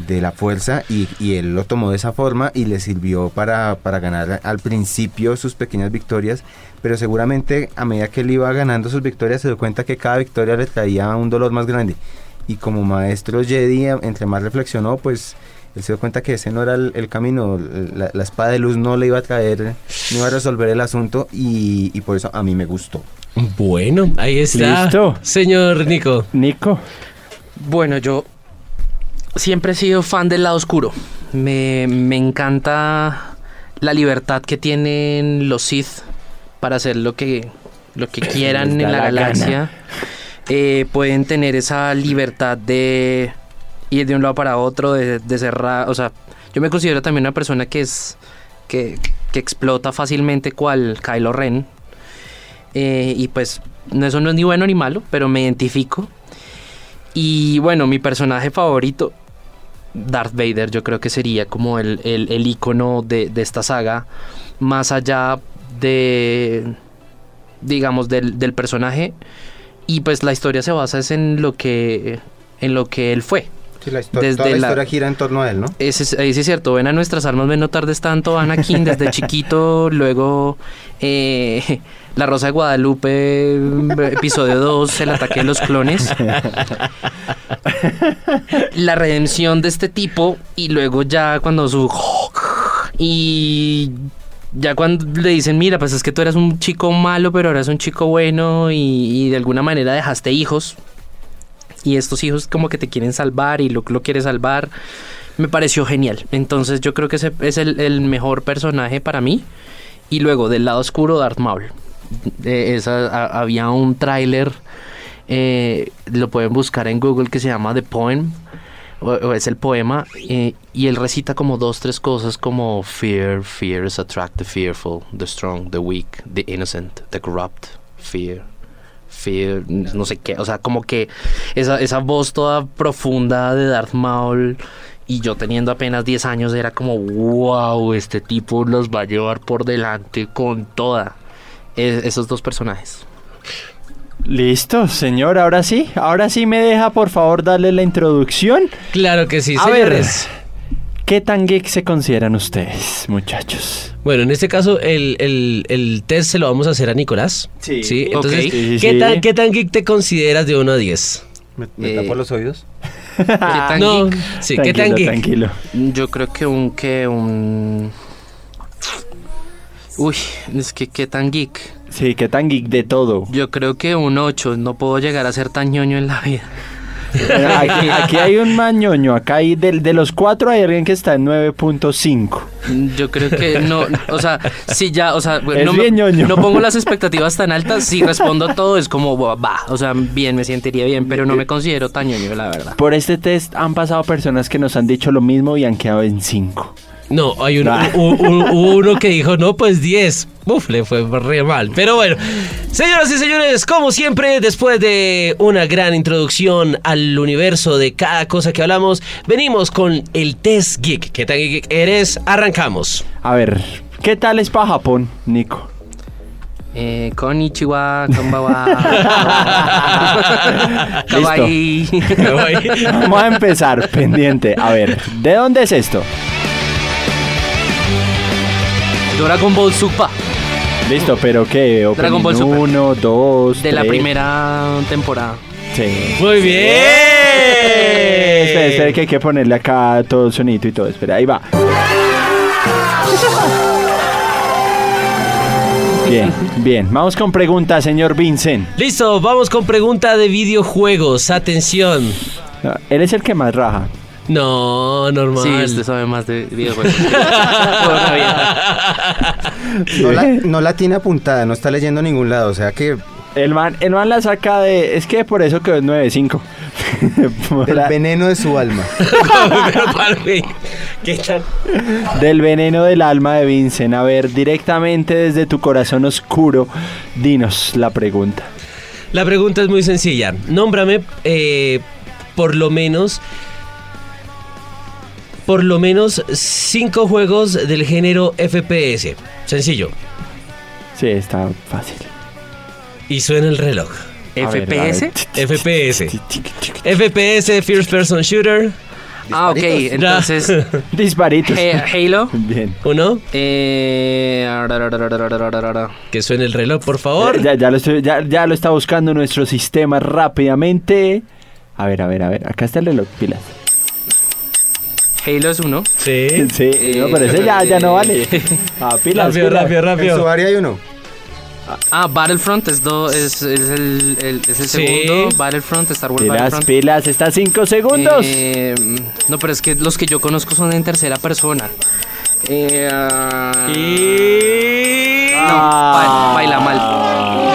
de la fuerza y, y él lo tomó de esa forma y le sirvió para, para ganar al principio sus pequeñas victorias, pero seguramente a medida que él iba ganando sus victorias se dio cuenta que cada victoria le traía un dolor más grande y como maestro Jedi, entre más reflexionó, pues él se dio cuenta que ese no era el, el camino, la, la espada de luz no le iba a traer, no iba a resolver el asunto y, y por eso a mí me gustó. Bueno, ahí está. Listo. Señor Nico. Nico. Bueno, yo siempre he sido fan del lado oscuro. Me, me encanta la libertad que tienen los Sith para hacer lo que, lo que [laughs] quieran en la, la galaxia. Eh, pueden tener esa libertad de ir de un lado para otro, de, de cerrar. O sea, yo me considero también una persona que es. que, que explota fácilmente cual Kylo Ren. Eh, y pues, eso no es ni bueno ni malo, pero me identifico. Y bueno, mi personaje favorito, Darth Vader, yo creo que sería como el, el, icono de, de esta saga, más allá de, digamos, del, del personaje. Y pues la historia se basa es en lo que, en lo que él fue. Sí, la histo- Desde toda la, la- historia gira en torno a él, ¿no? Ese es, ahí sí es cierto, ven a nuestras almas, ven no tardes tanto, Anakin desde [laughs] chiquito, luego eh, La Rosa de Guadalupe, episodio 2, el ataque de los clones. La redención de este tipo y luego ya cuando su... Y ya cuando le dicen, mira, pues es que tú eras un chico malo, pero ahora eres un chico bueno y, y de alguna manera dejaste hijos. Y estos hijos como que te quieren salvar y Luke lo quiere salvar. Me pareció genial. Entonces yo creo que ese es el, el mejor personaje para mí. Y luego del lado oscuro, Darth Maul. Había un tráiler, eh, lo pueden buscar en Google, que se llama The Poem. o es el poema, eh, y él recita como dos, tres cosas como fear, fears attract the fearful, the strong, the weak, the innocent, the corrupt, fear, fear, no sé qué, o sea, como que esa, esa voz toda profunda de Darth Maul y yo teniendo apenas 10 años era como, wow, este tipo los va a llevar por delante con toda. Es- esos dos personajes. Listo, señor, ahora sí. Ahora sí me deja, por favor, darle la introducción. Claro que sí, A ver, señores. ¿Qué tan geek se consideran ustedes, muchachos? Bueno, en este caso el, el- el test se lo vamos a hacer a Nicolás. Sí. Entonces. Sí, sí, ¿qué, sí. Tan, ¿qué tan geek te consideras de 1 a 10? ¿Me, me Eh, tapo los oídos? ¿Qué tan no, geek? sí, ¿qué tan geek? Tranquilo. Yo creo que un que un Uy, es que qué tan geek. Sí, ¿qué tan geek de todo? Yo creo que un 8, no puedo llegar a ser tan ñoño en la vida. Bueno, Aquí, aquí hay un mañoño. Acá hay de, los cuatro hay alguien que está en 9.5. Yo creo que no, o sea, si ya, o sea, no, no pongo las expectativas tan altas, si respondo todo es como va, o sea, bien, me sentiría bien, pero no me considero tan ñoño, la verdad. Por este test han pasado personas que nos han dicho lo mismo y han quedado en 5. No, hay uno, Ah. u- u- hubo uno que dijo, no, pues 10. Uf, le fue re mal. Pero bueno, señoras y señores, como siempre, después de una gran introducción al universo de cada cosa que hablamos, venimos con el test geek. ¿Qué tan geek eres? Arrancamos. A ver, ¿qué tal es para Japón, Nico? Eh, konnichiwa, konbawa. [laughs] [laughs] Kawaii. Vamos a empezar, pendiente. A ver, ¿de dónde es esto? Dragon Ball Super, Listo, pero ¿qué? Dragon Ball Super. 1, 2, de la primera temporada. Sí. Muy bien. Espera, espera, que hay que ponerle acá todo el sonido y todo. Espera, ahí va. Bien, bien. Vamos con preguntas, señor Vincent. Listo, vamos con pregunta de videojuegos. Atención. No, Él es el que más raja. No, normal. Sí, usted sabe más de videojuegos. [laughs] No la, no la tiene apuntada, no está leyendo a ningún lado, o sea que El man, el man la saca de. Es que por eso quedó en 9.5. [laughs] Por del la- veneno de su alma. [laughs] ¿Qué tal? del veneno del alma de Vincent. A ver, directamente desde tu corazón oscuro, dinos la pregunta. La pregunta es muy sencilla. Nómbrame eh, por lo menos. Por lo menos cinco juegos del género FPS. Sencillo. Sí, está fácil. Y suena el reloj. A FPS. ver. FPS. FPS, First Person Shooter. Ah, ok, entonces [laughs] Disparitos. eh, Halo. Bien. Uno. Eh, Que suene el reloj, por favor. Ya, ya lo estoy- ya- ya lo está buscando nuestro sistema rápidamente. A ver, a ver, a ver. Acá está el reloj, pilas. Halo es uno. Sí. Sí, no, pero ese ya, ya no vale. [laughs] Ah, pilas, Rápido, pilas. rápido, En su rápido. área hay uno. Ah, Battlefront es, do- es, es el, el- es el Sí. segundo. Battlefront, Star Wars Pilas, Battlefront. pilas. Está cinco segundos. Eh, no, pero es que los que yo conozco son en tercera persona. Eh, ah, Y... no, ba- baila mal.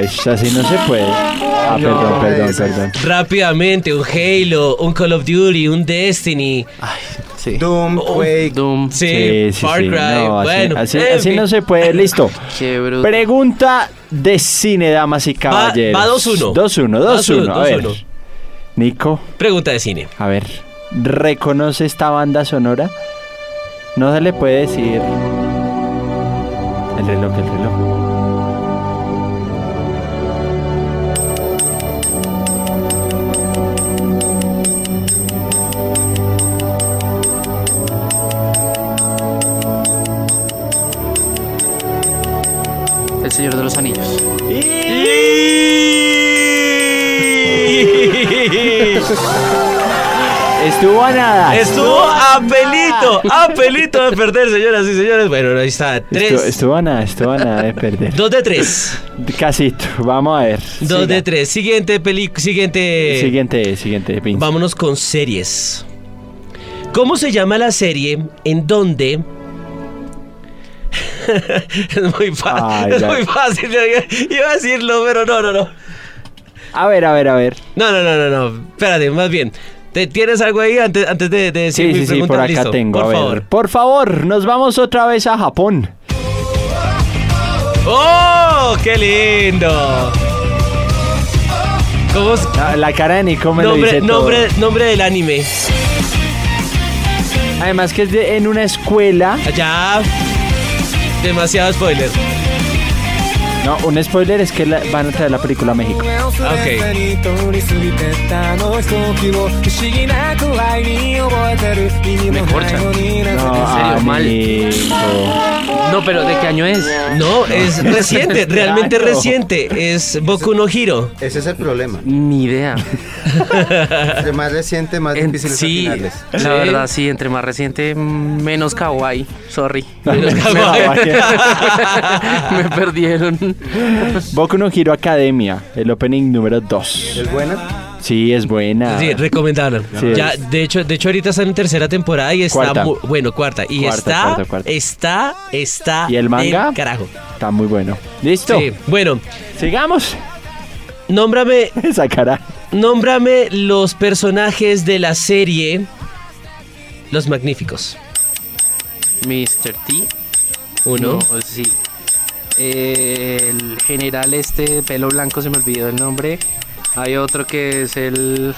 Eso así no se puede. Ah, perdón, perdón, perdón. Rápidamente, un Halo, un Call of Duty, un Destiny. Sí. Doom, Quake. Doom. Sí, Sí, sí, Far sí. Cry. No, así, bueno, así, así fin. no se puede. Listo. [laughs] Qué bruto. Pregunta de cine, damas y caballeros. va 2-1. 2-1, 2-1. A ver. 2-1. Nico, Pregunta de cine. a ver. ¿Reconoce esta banda sonora? No se le puede decir. El reloj, el reloj. Señor de los Anillos. Estuvo a nada. Estuvo a pelito, a pelito de perder, señoras y señores. Bueno, ahí está. Estuvo, Tres. estuvo a nada, estuvo a nada de perder. Dos de tres. Casito. Vamos a ver. Dos Siga. de tres. Siguiente película. Siguiente. Siguiente, siguiente. Vince. Vámonos con series. ¿Cómo se llama la serie en donde... [laughs] es muy, fa- Ay, es muy fácil. Iba a decirlo, pero no, no, no. A ver, a ver, a ver. No, no, no, no, no. Espérate, más bien. ¿Te tienes algo ahí antes, antes de, de decir Sí, mi sí, sí, pregunta? por acá Listo, tengo. Por a ver. favor. Por favor, nos vamos otra vez a Japón. ¡Oh! ¡Qué lindo! ¿Cómo es? La, la cara de Nico me lo Nombre, todo. nombre, nombre del anime. Además que es de- en una escuela. Ya. Demasiado spoiler. No, un spoiler es que van a traer la película a México. Ok. Me corcha. No, serio, mal. No, pero ¿de qué año es? No, es [laughs] reciente, realmente reciente. Es Boku no Hiro. Ese es el problema. Ni idea. [laughs] entre más reciente, más en, sí, la verdad, sí, entre más reciente, menos kawaii. Sorry. [laughs] Menos kawaii. Me perdieron. [laughs] Boku no Hero Academia, el opening número 2. ¿Es buena? Sí, es buena. Sí, recomendable. Sí, ya, es- de hecho, de hecho ahorita está en tercera temporada y está Cuarta. bueno, cuarta y Cuarta, está cuarta, cuarta. está está ¿Y el manga? del carajo. Está muy bueno. ¿Listo? Sí, bueno, Sigamos. nómbrame [laughs] Esa cara. nómbrame los personajes de la serie Los Magníficos. Mr. T. Uno. No, sí. Eh, el general este pelo blanco, se me olvidó el nombre. Hay otro que es el...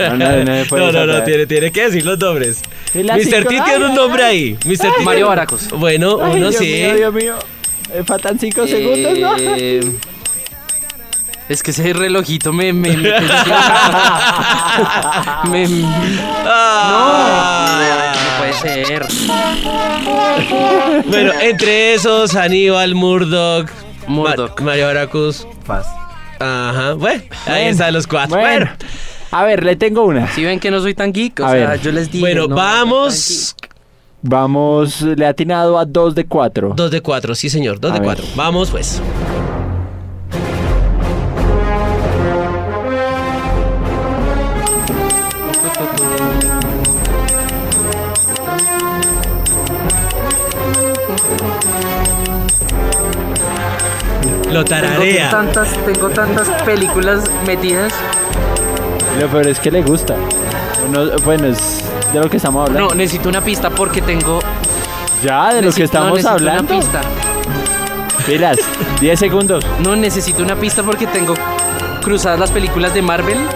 No, no, no me [laughs] puedes No, no, no, hablar. tiene, tiene que decir los nombres. Mr. cinco- T tiene un nombre ay. ahí. Mr. T Mario Baracos. Bueno, Ay, uno Dios sí. mío, Dios mío. Me faltan 5 segundos, ¿no? Eh, [laughs] Es que ese relojito me... me, me, [laughs] me- Ah. no ser. Bueno, entre esos, Aníbal, Murdoch, Murdoch. Ma- Mario Baracus. Paz. Ajá, bueno, ahí Bueno, están los cuatro. Bueno. Bueno, A ver, le tengo una. Si ven que no soy tan geek, o A sea, ver. yo les digo. bueno, no, vamos. Vamos, le ha atinado a 2 de 4. Dos de cuatro, sí señor, dos A de ver. cuatro. Vamos pues. Lo Tengo tararea. tantas, tengo tantas películas metidas. Lo peor es que le gusta. No, bueno, es de lo que estamos hablando. No, necesito una pista porque tengo. ya, de lo que necesito- no, estamos necesito hablando. Una pista. Pilas, 10 segundos. [laughs] No necesito una pista porque tengo cruzadas las películas de Marvel. [laughs]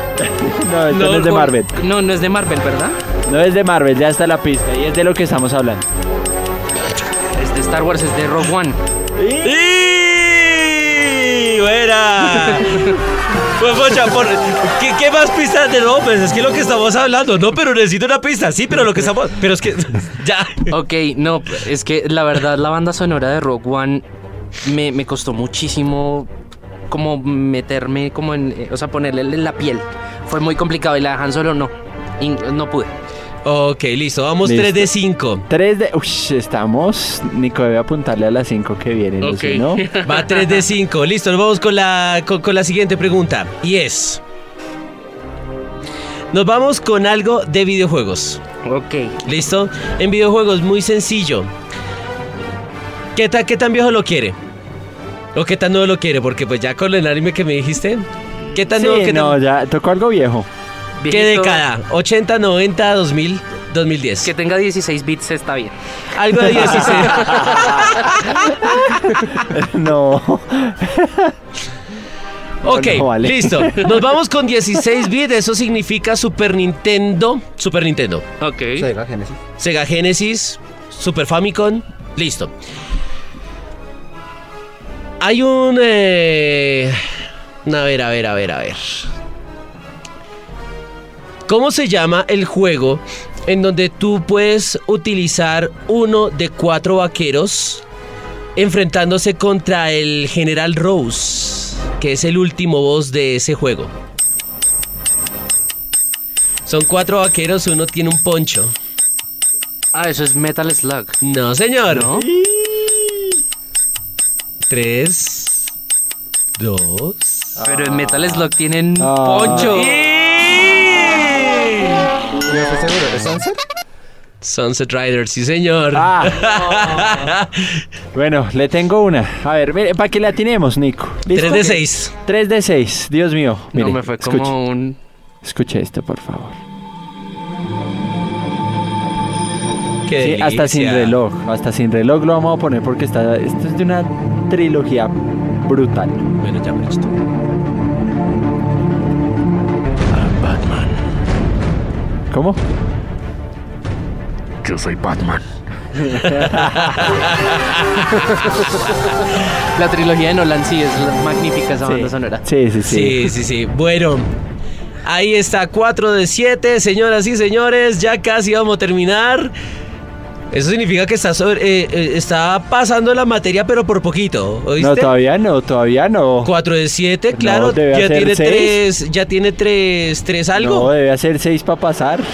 No, esto no, No, es de con- Marvel. No, no es de Marvel, ¿verdad? No es de Marvel, ya está la pista. Y es de lo que estamos hablando. Es de Star Wars, es de Rogue One. ¡Y! ¡Buena! [laughs] Pues, pocha, por- ¿qué, qué más pistas de no? Pues es que lo que estamos hablando, no, pero necesito una pista, sí, pero lo que estamos. Pero es que. [laughs] Ya. Ok, no, es que la verdad la banda sonora de Rogue One me, me costó muchísimo como meterme como en, eh, o sea, ponerle en la piel. Fue muy complicado y la dejan solo no. No pude. Ok, listo, vamos Listo. 3 de 5. 3 de. Uy, estamos. Nico debe apuntarle a las 5 que vienen, ¿no? Ok. Si no. Va 3 de 5. [laughs] Listo, nos vamos con la, con, con la siguiente pregunta. Y es. Nos vamos con algo de videojuegos. Ok. ¿Listo? En videojuegos, muy sencillo. ¿Qué, ta- qué tan viejo lo quiere? ¿O qué tan nuevo lo quiere? Porque pues ya con el anime que me dijiste. ¿Qué tan Sí, nuevo? ¿Qué, no, tan- ya tocó algo viejo. ¿Qué Viejito, década? ¿80, 90, 2000, 2010? Que tenga 16 bits está bien. Algo de 16. [laughs] no. [laughs] ok, No, vale. listo. Nos vamos con 16 bits. Eso significa Super Nintendo. Super Nintendo. Ok. Sega Genesis. Sega Genesis, Super Famicom, listo. Hay un... eh, A ver, a ver, a ver, a ver. ¿Cómo se llama el juego en donde tú puedes utilizar uno de cuatro vaqueros enfrentándose contra el General Rose, que es el último boss de ese juego? Son cuatro vaqueros, uno tiene un poncho. Ah, eso es Metal Slug. No, señor. ¿No? Tres, dos. Pero en Metal Slug tienen Ah. poncho no estoy seguro. ¿Es Sunset? Sunset Rider, sí señor. Ah. [laughs] bueno, le tengo una. A ver, mire, para que la tenemos, Nico. ¿Listo? 3 de 6. 3 de 6, Dios mío. Mire, no, me fue como escuche. un... Escuche esto, por favor. Sí, hasta sin reloj. Hasta sin reloj lo vamos a poner porque está, esto es de una trilogía brutal. Bueno, ya pues, me estoy. ¿Cómo? Yo soy Batman. [laughs] La trilogía de Nolan sí es la- magnífica esa banda sonora. Sí, sí, sí. Sí, sí, sí. Bueno, ahí está, 4 de 7, señoras y señores, ya casi vamos a terminar. Eso significa que está, sobre, eh, eh, está pasando la materia, pero por poquito, ¿oíste? No, todavía no, todavía no. 4 de 7, No, claro, debe ya hacer tiene seis. 3, ya tiene 3, 3 No, algo. debe hacer seis para pasar. [laughs]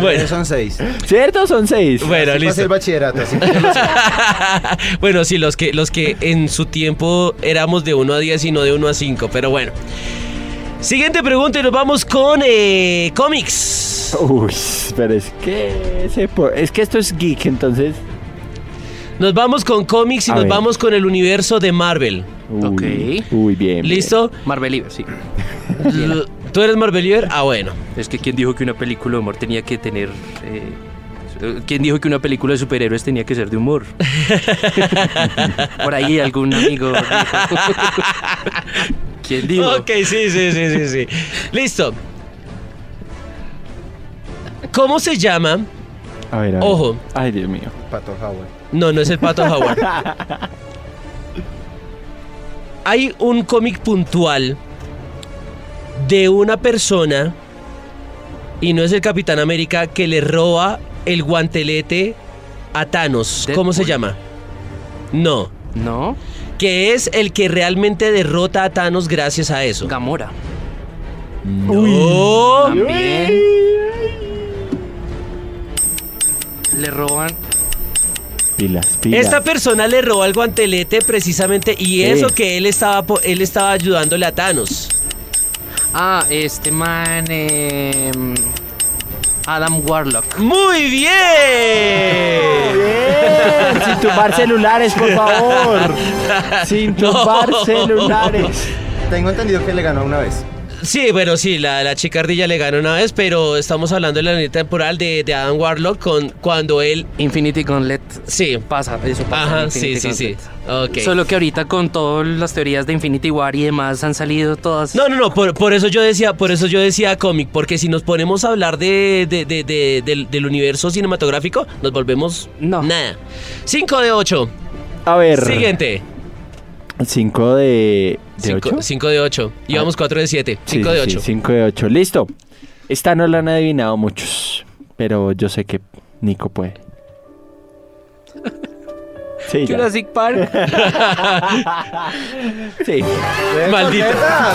Bueno. son seis. ¿Cierto? Son seis. bueno, Así listo. el bachillerato, así que [laughs] bueno, sí, los que, los que en su tiempo éramos de 1 a 10 y no de 1 a 5, pero bueno. Siguiente pregunta y nos vamos con eh, cómics. [laughs] Uy, pero es que se es que esto es geek, entonces. Nos vamos con cómics y A nos ver. vamos con el universo de Marvel. Uy, Ok. Uy, bien. ¿Listo? Marvel, sí. ¿Tú eres Marvelier? Ah, bueno. Es que ¿quién dijo que una película de humor tenía que tener... eh, eh, ¿Quién dijo que una película de superhéroes tenía que ser de humor? Por ahí algún amigo dijo. [laughs] ¿Quién dijo? Ok, sí, sí, sí, sí, sí. Listo. ¿Cómo se llama? A ver, a ver. Ojo. Ay, Dios mío. Pato Howard. No, no es el Pato Howard. [laughs] Hay un cómic puntual de una persona, y no es el Capitán América, que le roba el guantelete a Thanos. ¿Cómo se llama? No. ¿No? Que es el que realmente derrota a Thanos gracias a eso. Gamora. No. También. Le roban. Pilas, pilas. Esta persona le robó el guantelete precisamente y Sí. eso que él estaba po- él estaba ayudándole a Thanos. Ah, este man. eh, Adam Warlock. Muy bien. Bien, Sin tumbar [laughs] celulares, por favor. [laughs] Sin No. tumbar celulares. Tengo entendido que le ganó una vez. Sí, bueno, sí, la, la chica ardilla le ganó una vez, pero estamos hablando de la línea temporal de, de Adam Warlock con cuando él Infinity Gauntlet. sí. Pasa, eso pasa. en Ajá, sí, sí, sí. Gauntlet. Ok. Solo que ahorita con todas las teorías de Infinity War y demás han salido todas. No, no, no, por, por eso yo decía, por eso yo decía cómic, porque si nos ponemos a hablar de, de- de- de- del, del universo cinematográfico, nos volvemos No. nada. 5 de 8. A ver. Siguiente. 5 de. ¿De 8? 5 de 8. Íbamos 4 de 7. 5 de 8. 5 de 8. Listo. Esta no la han adivinado muchos. Pero yo sé que Nico puede. [laughs] Sí. Jurassic Park. [laughs] Sí. Maldito,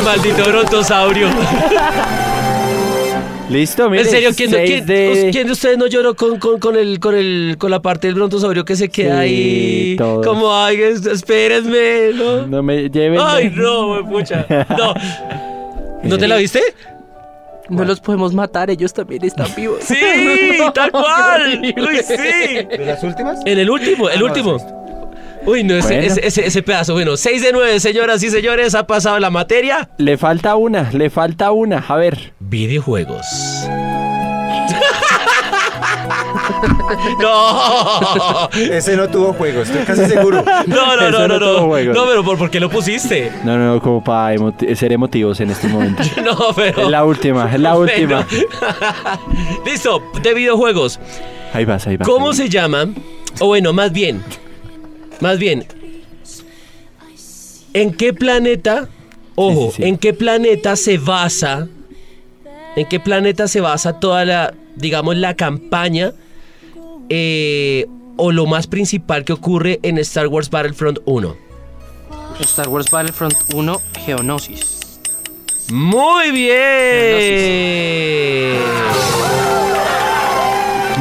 maldito brontosaurio. [laughs] Listo, mire. en serio, ¿quién, de... quién de ustedes no lloró con, con, con el, con, el, con la parte del brontosaurio que se queda Sí, ahí? todos. Como, ay, es- espérenme, ¿no? No me lleven. Ay, no, pucha. No. [laughs] ¿No te la viste? No los podemos matar, ellos también están vivos. Sí, tal [laughs] cual. Uy, sí. ¿De las últimas? En el último, el Ah, no, último. Uy, no, ese, Bueno. ese, ese- ese pedazo. Bueno, 6 de 9, señoras y señores, ha pasado la materia. Le falta una, le falta una. A ver. Videojuegos. [laughs] no. Ese no tuvo juego, estoy casi seguro. No, no, no, no, no no. juegos. No, pero ¿por, por qué lo pusiste? No, no, no, como para ser emotivos en este momento. [laughs] No, pero. Es la última, es la [laughs] última. Bueno. Listo, de videojuegos. Ahí vas, ahí vas. ¿Cómo ahí se llama? O bueno, más bien. Más bien. ¿En qué planeta? Ojo, Sí, sí, sí. ¿en qué planeta se basa? ¿En qué planeta se basa toda la, digamos, la campaña? eh, o lo más principal que ocurre en Star Wars Battlefront 1. Star Wars Battlefront 1, Geonosis. Muy bien.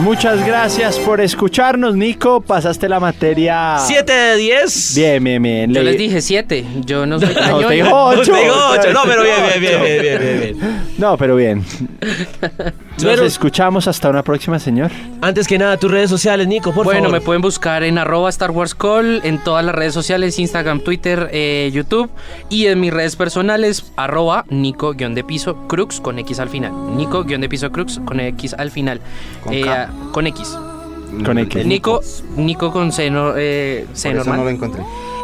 Muchas gracias por escucharnos, Nico. Pasaste la materia. 7 de 10. Bien, bien, bien. Yo Le- les dije 7. Yo no soy [laughs] No, te dijo ocho. Usted dijo ocho. No, pero bien, bien, bien, bien, bien, bien, bien. No, pero bien. [laughs] Nos Bueno. escuchamos hasta una próxima, señor. Antes que nada, tus redes sociales, Nico, por bueno, favor. me pueden buscar en arroba Star Wars Call, en todas las redes sociales, Instagram, Twitter, eh, YouTube y en mis redes personales, arroba Nico-de piso Crux con X al final. Nico-de piso Crux con X al final. Con Eh, K. con X. Con X. Nico, Nico con eh, Por C eso normal. no lo encontré.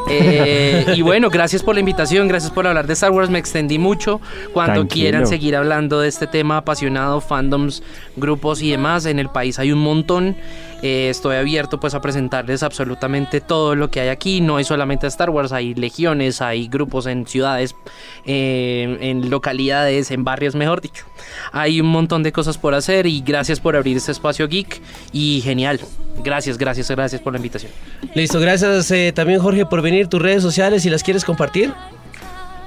Eh, y [laughs] bueno, gracias por la invitación, gracias por hablar de Star Wars, me extendí mucho. Cuando Tranquilo. quieran seguir hablando de este tema apasionado, fandoms, grupos y demás, en el país hay un montón. Eh, estoy abierto pues a presentarles absolutamente todo lo que hay aquí. No hay solamente Star Wars, hay legiones, hay grupos en ciudades, eh, en localidades, en barrios, mejor dicho. Hay un montón de cosas por hacer y gracias por abrir este espacio geek y genial. Gracias, gracias, gracias por la invitación. Listo, gracias eh, también Jorge por venir. Tus redes sociales, si las quieres compartir.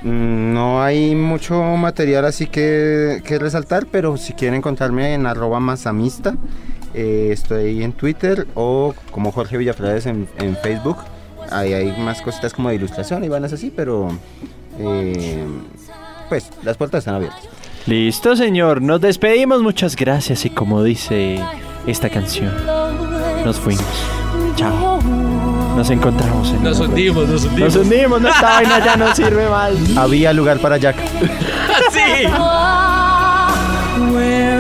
Mm, No hay mucho material así que, que resaltar, pero si quieren encontrarme en arroba masamista, eh, estoy en Twitter o como Jorge Villaflores en, en Facebook. Ahí hay más cositas como de ilustración y vanas así, pero eh, pues las puertas están abiertas. Listo, señor. Nos despedimos. Muchas gracias. Y como dice esta canción, nos fuimos. Chao. Nos encontramos en Nos hundimos, nos hundimos. Nos hundimos. No, esta vaina ya no sirve mal. Había lugar para Jack. [laughs] Sí. [laughs]